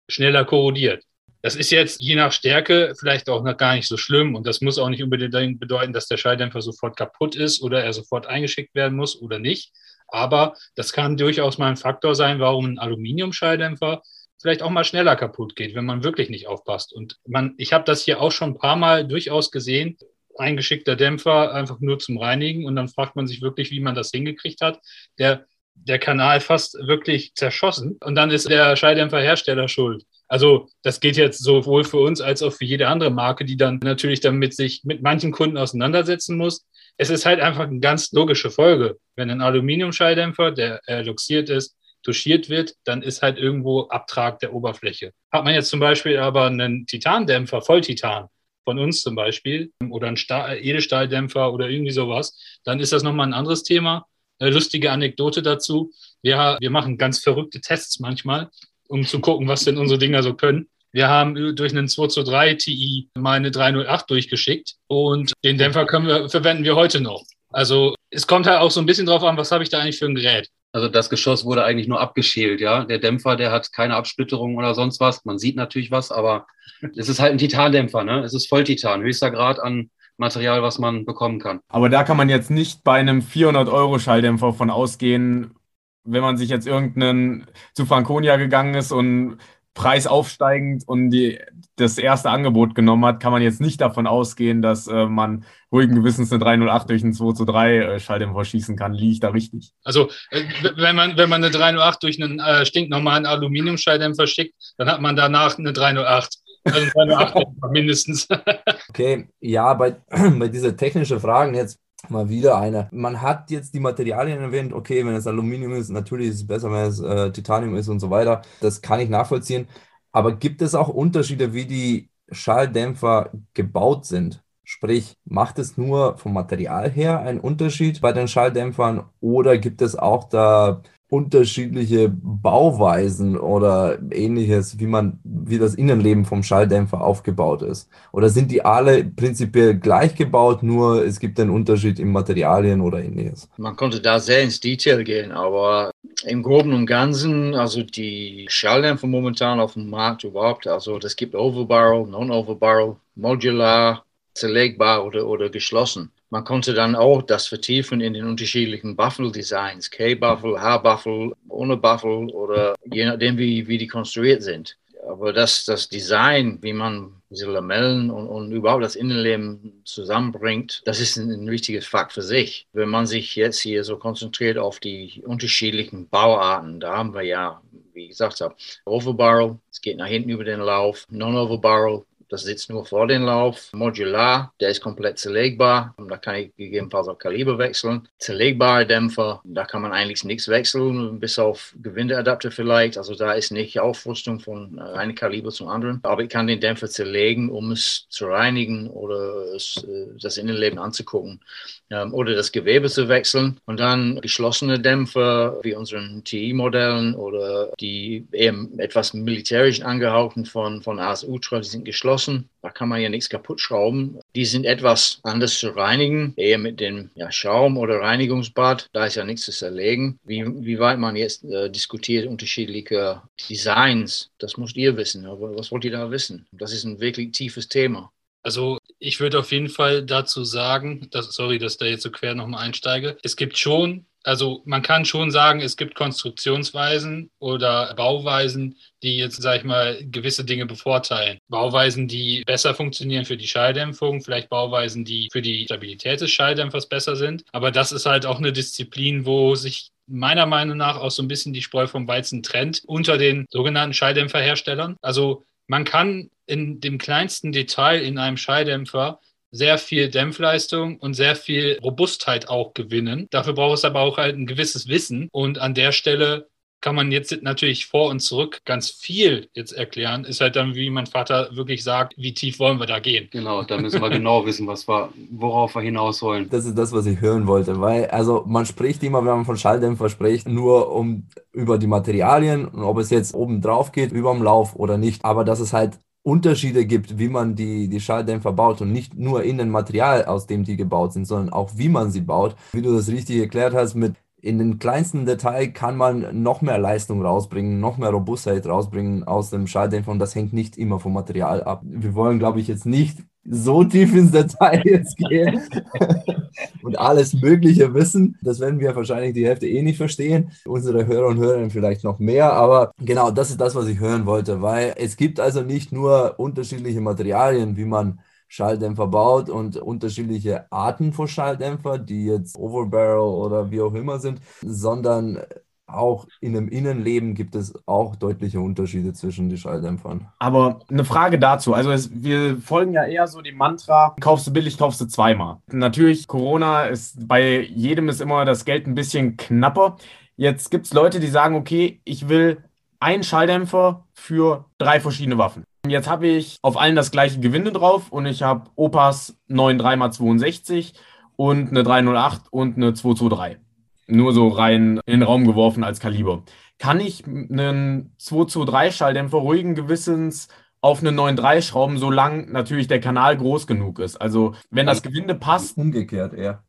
schneller korrodiert. Das ist jetzt je nach Stärke vielleicht auch noch gar nicht so schlimm und das muss auch nicht unbedingt bedeuten, dass der Schalldämpfer sofort kaputt ist oder er sofort eingeschickt werden muss oder nicht. Aber das kann durchaus mal ein Faktor sein, warum ein Aluminiumschalldämpfer vielleicht auch mal schneller kaputt geht, wenn man wirklich nicht aufpasst. Und man, ich habe das hier auch schon ein paar Mal durchaus gesehen, eingeschickter Dämpfer einfach nur zum Reinigen und dann fragt man sich wirklich, wie man das hingekriegt hat. Der der Kanal fast wirklich zerschossen und dann ist der Schalldämpferhersteller schuld. Also das geht jetzt sowohl für uns als auch für jede andere Marke, die dann natürlich damit sich mit manchen Kunden auseinandersetzen muss. Es ist halt einfach eine ganz logische Folge. Wenn ein Aluminiumschalldämpfer, der luxiert ist, touchiert wird, dann ist halt irgendwo Abtrag der Oberfläche. Hat man jetzt zum Beispiel aber einen Titandämpfer, Volltitan, von uns zum Beispiel, oder einen Edelstahldämpfer oder irgendwie sowas, dann ist das nochmal ein anderes Thema lustige Anekdote dazu. Ja, wir machen ganz verrückte Tests manchmal, um zu gucken, was denn unsere Dinger so können. Wir haben durch einen 223 Ti mal eine 308 durchgeschickt und den Dämpfer wir, verwenden wir heute noch. Also es kommt halt auch so ein bisschen drauf an, was habe ich da eigentlich für ein Gerät. Also das Geschoss wurde eigentlich nur abgeschält, ja. Der Dämpfer, der hat keine Absplitterung oder sonst was. Man sieht natürlich was, aber es ist halt ein Titandämpfer, ne? Es ist Volltitan, höchster Grad an Material, was man bekommen kann. Aber da kann man jetzt nicht bei einem 400-Euro-Schalldämpfer von ausgehen, wenn man sich jetzt irgendeinen zu Franconia gegangen ist und Preis aufsteigend und die, das erste Angebot genommen hat, kann man jetzt nicht davon ausgehen, dass äh, man ruhigen Gewissens eine 308 durch einen 2 zu 3 äh, Schalldämpfer schießen kann. Liege ich da richtig? Also, äh, wenn, man, wenn man eine 308 durch einen äh, stinknormalen Aluminiumschalldämpfer schickt, dann hat man danach eine 308. Also eine 8 mindestens. (laughs) okay, ja, bei, (clears throat) bei dieser technischen Fragen jetzt mal wieder eine. Man hat jetzt die Materialien erwähnt, okay, wenn es Aluminium ist, natürlich ist es besser, wenn es äh, Titanium ist und so weiter. Das kann ich nachvollziehen. Aber gibt es auch Unterschiede, wie die Schalldämpfer gebaut sind? Sprich, macht es nur vom Material her einen Unterschied bei den Schalldämpfern oder gibt es auch da unterschiedliche Bauweisen oder ähnliches, wie man, wie das Innenleben vom Schalldämpfer aufgebaut ist? Oder sind die alle prinzipiell gleich gebaut, nur es gibt einen Unterschied in Materialien oder ähnliches? Man konnte da sehr ins Detail gehen, aber im Groben und Ganzen, also die Schalldämpfer momentan auf dem Markt überhaupt, also das gibt Overbarrel, Non-Overbarrel, Modular, zerlegbar oder, oder geschlossen. Man konnte dann auch das vertiefen in den unterschiedlichen Buffel-Designs, K-Buffel, H-Buffel, ohne Buffel oder je nachdem, wie, wie die konstruiert sind. Aber das, das Design, wie man diese Lamellen und, und überhaupt das Innenleben zusammenbringt, das ist ein, ein wichtiges Fakt für sich. Wenn man sich jetzt hier so konzentriert auf die unterschiedlichen Bauarten, da haben wir ja, wie gesagt, Overbarrel, es geht nach hinten über den Lauf, Non-Overbarrel, das sitzt nur vor dem Lauf. Modular, der ist komplett zerlegbar. Da kann ich gegebenenfalls auch Kaliber wechseln. Zerlegbare Dämpfer, da kann man eigentlich nichts wechseln, bis auf Gewindeadapter vielleicht. Also da ist nicht Aufrüstung von einem Kaliber zum anderen. Aber ich kann den Dämpfer zerlegen, um es zu reinigen oder äh, das Innenleben anzugucken ähm, oder das Gewebe zu wechseln. Und dann geschlossene Dämpfer wie unseren TI-Modellen oder die eher etwas militärisch angehauchten von, von AS Ultra, die sind geschlossen. Da kann man ja nichts kaputt schrauben. Die sind etwas anders zu reinigen, eher mit dem ja, Schaum oder Reinigungsbad. Da ist ja nichts zu zerlegen. Wie, wie weit man jetzt äh, diskutiert, unterschiedliche Designs, das müsst ihr wissen. Aber was wollt ihr da wissen? Das ist ein wirklich tiefes Thema. Also ich würde auf jeden Fall dazu sagen, dass, sorry, dass da jetzt so quer nochmal einsteige. Es gibt schon also man kann schon sagen, es gibt Konstruktionsweisen oder Bauweisen, die jetzt, sag ich mal, gewisse Dinge bevorteilen. Bauweisen, die besser funktionieren für die Schalldämpfung, vielleicht Bauweisen, die für die Stabilität des Schalldämpfers besser sind. Aber das ist halt auch eine Disziplin, wo sich meiner Meinung nach auch so ein bisschen die Spreu vom Weizen trennt unter den sogenannten Schalldämpferherstellern. Also man kann in dem kleinsten Detail in einem Schalldämpfer sehr viel Dämpfleistung und sehr viel Robustheit auch gewinnen. Dafür braucht es aber auch halt ein gewisses Wissen. Und an der Stelle kann man jetzt natürlich vor und zurück ganz viel jetzt erklären. Ist halt dann, wie mein Vater wirklich sagt, wie tief wollen wir da gehen? Genau, da müssen wir genau (laughs) wissen, was wir, worauf wir hinaus wollen. Das ist das, was ich hören wollte, weil also man spricht immer, wenn man von Schalldämpfer spricht, nur um über die Materialien und ob es jetzt oben drauf geht, über dem Lauf oder nicht. Aber dass es halt Unterschiede gibt, wie man die, die Schalldämpfer baut und nicht nur in dem Material, aus dem die gebaut sind, sondern auch wie man sie baut. Wie du das richtig erklärt hast, mit in den kleinsten Detail kann man noch mehr Leistung rausbringen, noch mehr Robustheit rausbringen aus dem Schalldämpfer und das hängt nicht immer vom Material ab. Wir wollen, glaube ich, jetzt nicht so tief ins Detail jetzt gehen (laughs) und alles Mögliche wissen. Das werden wir wahrscheinlich die Hälfte eh nicht verstehen. Unsere Hörer und Hörerinnen vielleicht noch mehr, aber genau das ist das, was ich hören wollte, weil es gibt also nicht nur unterschiedliche Materialien, wie man Schalldämpfer baut und unterschiedliche Arten von Schalldämpfer, die jetzt Overbarrel oder wie auch immer sind, sondern auch in einem Innenleben gibt es auch deutliche Unterschiede zwischen den Schalldämpfern. Aber eine Frage dazu. Also es, wir folgen ja eher so dem Mantra, kaufst du billig, kaufst du zweimal. Natürlich, Corona ist bei jedem ist immer das Geld ein bisschen knapper. Jetzt gibt es Leute, die sagen, okay, ich will einen Schalldämpfer für drei verschiedene Waffen. Jetzt habe ich auf allen das gleiche Gewinde drauf und ich habe Opas 93x62 und eine 308 und eine 223 nur so rein in den Raum geworfen als Kaliber. Kann ich einen 223 Schalldämpfer ruhigen Gewissens auf eine 9.3 schrauben, solange natürlich der Kanal groß genug ist. Also wenn das Gewinde passt. Umgekehrt eher.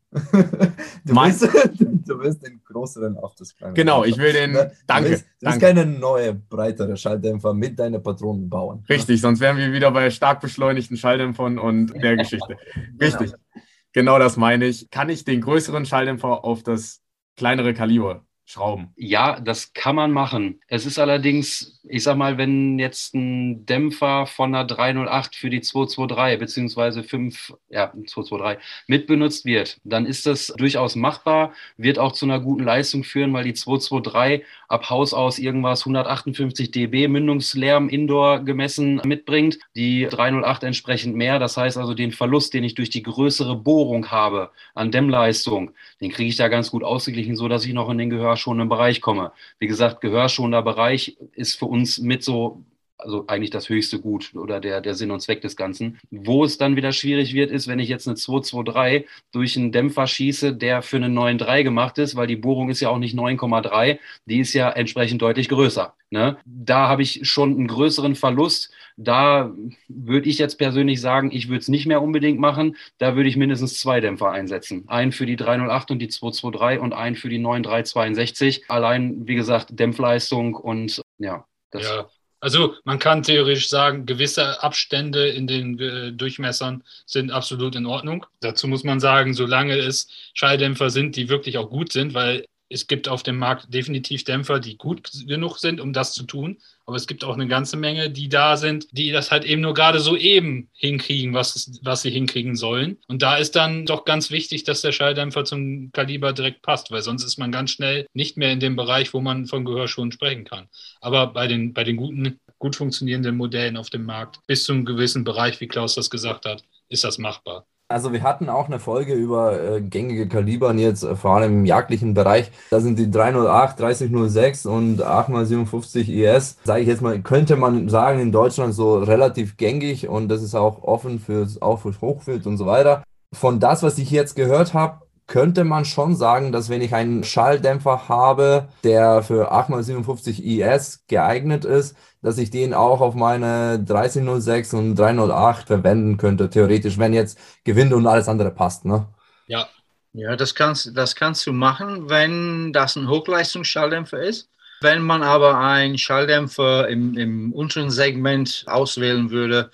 Du meinst, du willst den größeren auf das kleine. Genau, ich will den. Danke. Du willst, du willst keine neue, breitere Schalldämpfer mit deinen Patronen bauen. Richtig, sonst wären wir wieder bei stark beschleunigten Schalldämpfern und (laughs) der Geschichte. Richtig. Genau. genau das meine ich. Kann ich den größeren Schalldämpfer auf das kleinere Kaliber schrauben. Ja, das kann man machen. Es ist allerdings, ich sag mal, wenn jetzt ein Dämpfer von einer 308 für die 223 beziehungsweise 5, ja, 223 mitbenutzt wird, dann ist das durchaus machbar, wird auch zu einer guten Leistung führen, weil die 223 ab Haus aus irgendwas 158 dB Mündungslärm indoor gemessen mitbringt, die 308 entsprechend mehr. Das heißt also, den Verlust, den ich durch die größere Bohrung habe an Dämmleistung, den kriege ich da ganz gut ausgeglichen, so dass ich noch in den gehörschonenden Bereich komme. Wie gesagt, gehörschonender Bereich ist für uns mit so also eigentlich das höchste Gut oder der, der Sinn und Zweck des Ganzen. Wo es dann wieder schwierig wird, ist, wenn ich jetzt eine 223 durch einen Dämpfer schieße, der für eine 9,3 gemacht ist, weil die Bohrung ist ja auch nicht 9,3, die ist ja entsprechend deutlich größer. Ne? Da habe ich schon einen größeren Verlust. Da würde ich jetzt persönlich sagen, ich würde es nicht mehr unbedingt machen. Da würde ich mindestens zwei Dämpfer einsetzen. Einen für die 308 und die 223 und einen für die 9362. Allein, wie gesagt, Dämpfleistung und ja. Das ja, also man kann theoretisch sagen, gewisse Abstände in den äh, Durchmessern sind absolut in Ordnung. Dazu muss man sagen, solange es Schalldämpfer sind, die wirklich auch gut sind, weil es gibt auf dem Markt definitiv Dämpfer, die gut genug sind, um das zu tun. Aber es gibt auch eine ganze Menge, die da sind, die das halt eben nur gerade so eben hinkriegen, was, was sie hinkriegen sollen. Und da ist dann doch ganz wichtig, dass der Schalldämpfer zum Kaliber direkt passt, weil sonst ist man ganz schnell nicht mehr in dem Bereich, wo man von Gehörschuhen sprechen kann. Aber bei den, bei den guten, gut funktionierenden Modellen auf dem Markt, bis zu einem gewissen Bereich, wie Klaus das gesagt hat, ist das machbar. Also wir hatten auch eine Folge über äh, gängige Kalibern jetzt, äh, vor allem im jagdlichen Bereich. Da sind die 308, 3006 und 8x57 IS, sage ich jetzt mal, könnte man sagen, in Deutschland so relativ gängig und das ist auch offen fürs, auch für Hochwild und so weiter. Von das, was ich jetzt gehört habe, könnte man schon sagen, dass wenn ich einen Schalldämpfer habe, der für 8x57 IS geeignet ist, dass ich den auch auf meine 1306 und 308 verwenden könnte, theoretisch, wenn jetzt Gewinde und alles andere passt. Ne? Ja. Ja, das kannst, das kannst du machen, wenn das ein Hochleistungsschalldämpfer ist. Wenn man aber einen Schalldämpfer im, im unteren Segment auswählen würde,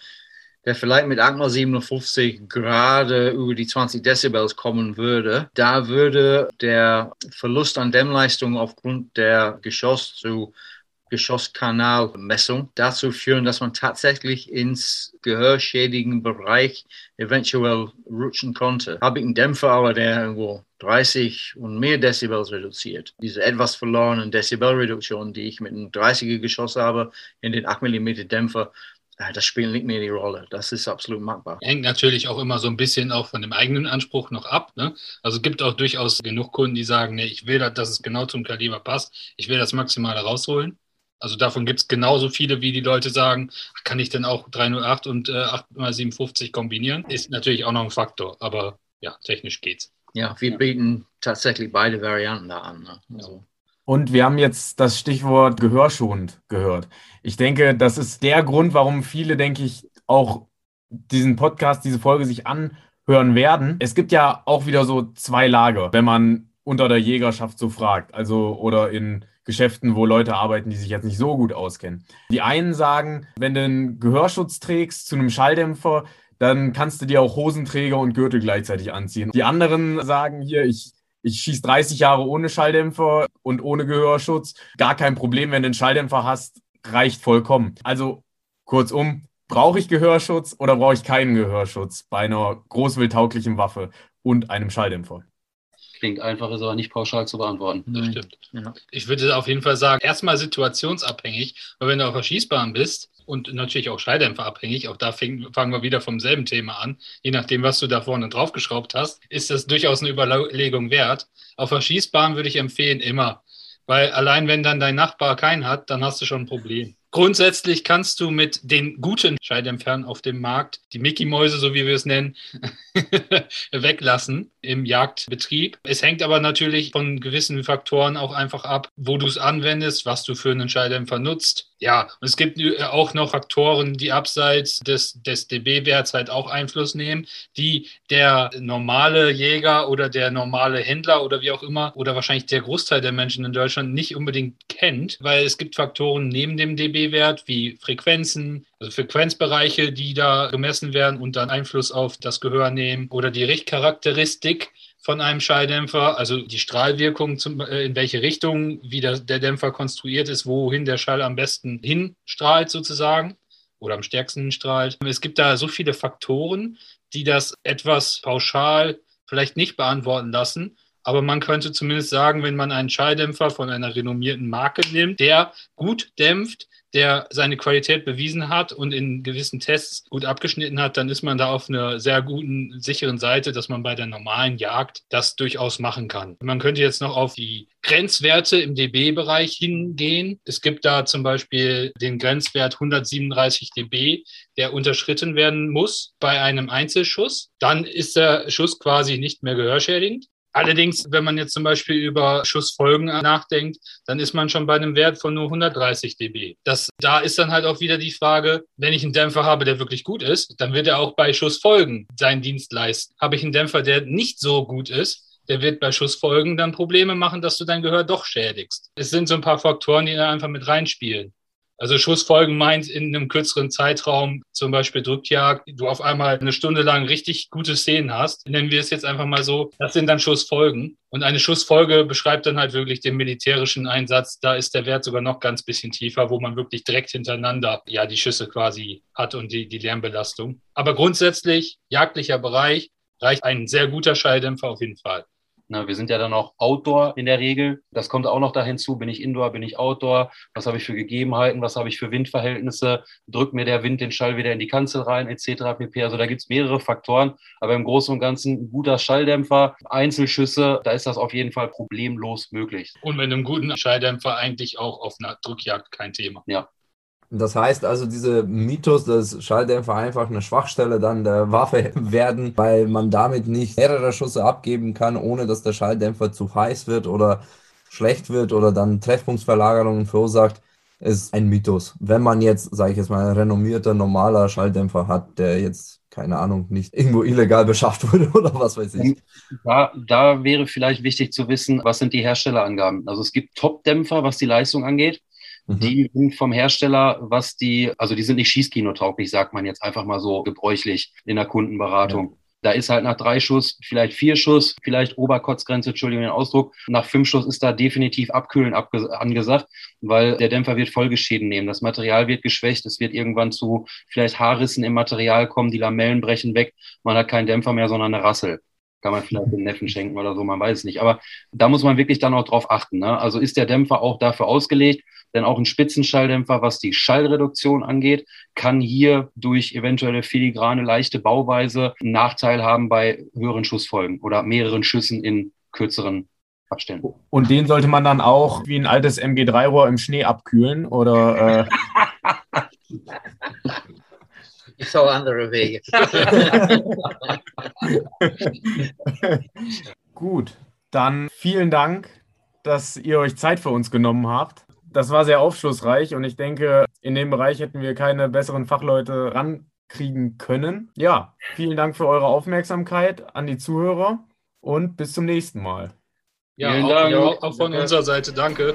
der vielleicht mit 8x57 gerade über die 20 Dezibels kommen würde, da würde der Verlust an Dämmleistung aufgrund der Geschoss zu Geschosskanalmessung dazu führen, dass man tatsächlich ins gehörschädigen Bereich eventuell rutschen konnte. Habe ich einen Dämpfer, aber der irgendwo 30 und mehr Dezibels reduziert. Diese etwas verlorenen Dezibelreduktion, die ich mit einem 30er Geschoss habe, in den 8 mm Dämpfer, das spielt nicht mehr die Rolle. Das ist absolut machbar. Hängt natürlich auch immer so ein bisschen auch von dem eigenen Anspruch noch ab. Ne? Also es gibt auch durchaus genug Kunden, die sagen, nee, ich will, dass es genau zum Kaliber passt. Ich will das Maximale rausholen. Also davon gibt es genauso viele, wie die Leute sagen, kann ich denn auch 308 und äh, 8x57 kombinieren? Ist natürlich auch noch ein Faktor, aber ja, technisch geht's. Ja, wir bieten tatsächlich beide Varianten da an. Ne? Also. Und wir haben jetzt das Stichwort gehörschonend gehört. Ich denke, das ist der Grund, warum viele, denke ich, auch diesen Podcast, diese Folge sich anhören werden. Es gibt ja auch wieder so zwei Lager, wenn man unter der Jägerschaft so fragt. Also oder in Geschäften, wo Leute arbeiten, die sich jetzt nicht so gut auskennen. Die einen sagen, wenn du einen Gehörschutz trägst zu einem Schalldämpfer, dann kannst du dir auch Hosenträger und Gürtel gleichzeitig anziehen. Die anderen sagen hier, ich, ich schieße 30 Jahre ohne Schalldämpfer und ohne Gehörschutz. Gar kein Problem, wenn du einen Schalldämpfer hast, reicht vollkommen. Also kurzum, brauche ich Gehörschutz oder brauche ich keinen Gehörschutz bei einer großwildtauglichen Waffe und einem Schalldämpfer? Klingt einfach, ist aber nicht pauschal zu beantworten. Das stimmt. Ja. Ich würde auf jeden Fall sagen, erstmal situationsabhängig, weil wenn du auf der Schießbahn bist und natürlich auch Schalldämpferabhängig, auch da fangen wir wieder vom selben Thema an. Je nachdem, was du da vorne draufgeschraubt hast, ist das durchaus eine Überlegung wert. Auf der Schießbahn würde ich empfehlen, immer. Weil allein wenn dann dein Nachbar keinen hat, dann hast du schon ein Problem. Grundsätzlich kannst du mit den guten Schalldämpfern auf dem Markt, die Mickey-Mäuse, so wie wir es nennen, (laughs) weglassen im Jagdbetrieb. Es hängt aber natürlich von gewissen Faktoren auch einfach ab, wo du es anwendest, was du für einen Schalldämpfer nutzt. Ja, und es gibt auch noch Faktoren, die abseits des, des dB-Werts halt auch Einfluss nehmen, die der normale Jäger oder der normale Händler oder wie auch immer oder wahrscheinlich der Großteil der Menschen in Deutschland nicht unbedingt kennt, weil es gibt Faktoren neben dem dB-Wert wie Frequenzen, also Frequenzbereiche, die da gemessen werden und dann Einfluss auf das Gehör nehmen oder die Richtcharakteristik von einem Schalldämpfer, also die Strahlwirkung, zum, äh, in welche Richtung, wie der, der Dämpfer konstruiert ist, wohin der Schall am besten hinstrahlt sozusagen oder am stärksten strahlt. Es gibt da so viele Faktoren, die das etwas pauschal vielleicht nicht beantworten lassen. Aber man könnte zumindest sagen, wenn man einen Schalldämpfer von einer renommierten Marke nimmt, der gut dämpft, der seine Qualität bewiesen hat und in gewissen Tests gut abgeschnitten hat, dann ist man da auf einer sehr guten, sicheren Seite, dass man bei der normalen Jagd das durchaus machen kann. Man könnte jetzt noch auf die Grenzwerte im dB-Bereich hingehen. Es gibt da zum Beispiel den Grenzwert 137 dB, der unterschritten werden muss bei einem Einzelschuss. Dann ist der Schuss quasi nicht mehr gehörschädigend. Allerdings, wenn man jetzt zum Beispiel über Schussfolgen nachdenkt, dann ist man schon bei einem Wert von nur 130 dB. Das, da ist dann halt auch wieder die Frage, wenn ich einen Dämpfer habe, der wirklich gut ist, dann wird er auch bei Schussfolgen seinen Dienst leisten. Habe ich einen Dämpfer, der nicht so gut ist, der wird bei Schussfolgen dann Probleme machen, dass du dein Gehör doch schädigst. Es sind so ein paar Faktoren, die da einfach mit reinspielen. Also Schussfolgen meint in einem kürzeren Zeitraum, zum Beispiel Drückjagd, du auf einmal eine Stunde lang richtig gute Szenen hast. Nennen wir es jetzt einfach mal so. Das sind dann Schussfolgen. Und eine Schussfolge beschreibt dann halt wirklich den militärischen Einsatz. Da ist der Wert sogar noch ganz bisschen tiefer, wo man wirklich direkt hintereinander ja die Schüsse quasi hat und die, die Lärmbelastung. Aber grundsätzlich, jagdlicher Bereich, reicht ein sehr guter Schalldämpfer auf jeden Fall. Na, wir sind ja dann auch Outdoor in der Regel. Das kommt auch noch dahin zu. Bin ich Indoor, bin ich Outdoor? Was habe ich für Gegebenheiten? Was habe ich für Windverhältnisse? Drückt mir der Wind den Schall wieder in die Kanzel rein, etc. pp. Also da gibt es mehrere Faktoren. Aber im Großen und Ganzen ein guter Schalldämpfer, Einzelschüsse, da ist das auf jeden Fall problemlos möglich. Und mit einem guten Schalldämpfer eigentlich auch auf einer Drückjagd kein Thema. Ja. Das heißt also, diese Mythos, dass Schalldämpfer einfach eine Schwachstelle dann der Waffe werden, weil man damit nicht mehrere Schüsse abgeben kann, ohne dass der Schalldämpfer zu heiß wird oder schlecht wird oder dann Treffpunktsverlagerungen verursacht, ist ein Mythos. Wenn man jetzt, sage ich jetzt mal, ein renommierter, normaler Schalldämpfer hat, der jetzt, keine Ahnung, nicht irgendwo illegal beschafft wurde (laughs) oder was weiß ich. Da, da wäre vielleicht wichtig zu wissen, was sind die Herstellerangaben. Also es gibt Top-Dämpfer, was die Leistung angeht. Mhm. Die sind vom Hersteller, was die, also die sind nicht schießkinotauglich, sagt man jetzt einfach mal so gebräuchlich in der Kundenberatung. Ja. Da ist halt nach drei Schuss, vielleicht vier Schuss, vielleicht Oberkotzgrenze, Entschuldigung den Ausdruck. Nach fünf Schuss ist da definitiv Abkühlen angesagt, weil der Dämpfer wird Folgeschäden nehmen. Das Material wird geschwächt, es wird irgendwann zu vielleicht Haarrissen im Material kommen, die Lamellen brechen weg. Man hat keinen Dämpfer mehr, sondern eine Rassel kann man vielleicht den Neffen schenken oder so, man weiß es nicht. Aber da muss man wirklich dann auch drauf achten. Ne? Also ist der Dämpfer auch dafür ausgelegt, denn auch ein Spitzenschalldämpfer, was die Schallreduktion angeht, kann hier durch eventuelle filigrane, leichte Bauweise einen Nachteil haben bei höheren Schussfolgen oder mehreren Schüssen in kürzeren Abständen. Und den sollte man dann auch wie ein altes MG3-Rohr im Schnee abkühlen oder. Äh (laughs) Ich sah andere Wege. Gut, dann vielen Dank, dass ihr euch Zeit für uns genommen habt. Das war sehr aufschlussreich und ich denke, in dem Bereich hätten wir keine besseren Fachleute rankriegen können. Ja, vielen Dank für eure Aufmerksamkeit an die Zuhörer und bis zum nächsten Mal. Ja, auch, ja, auch von unserer Seite danke.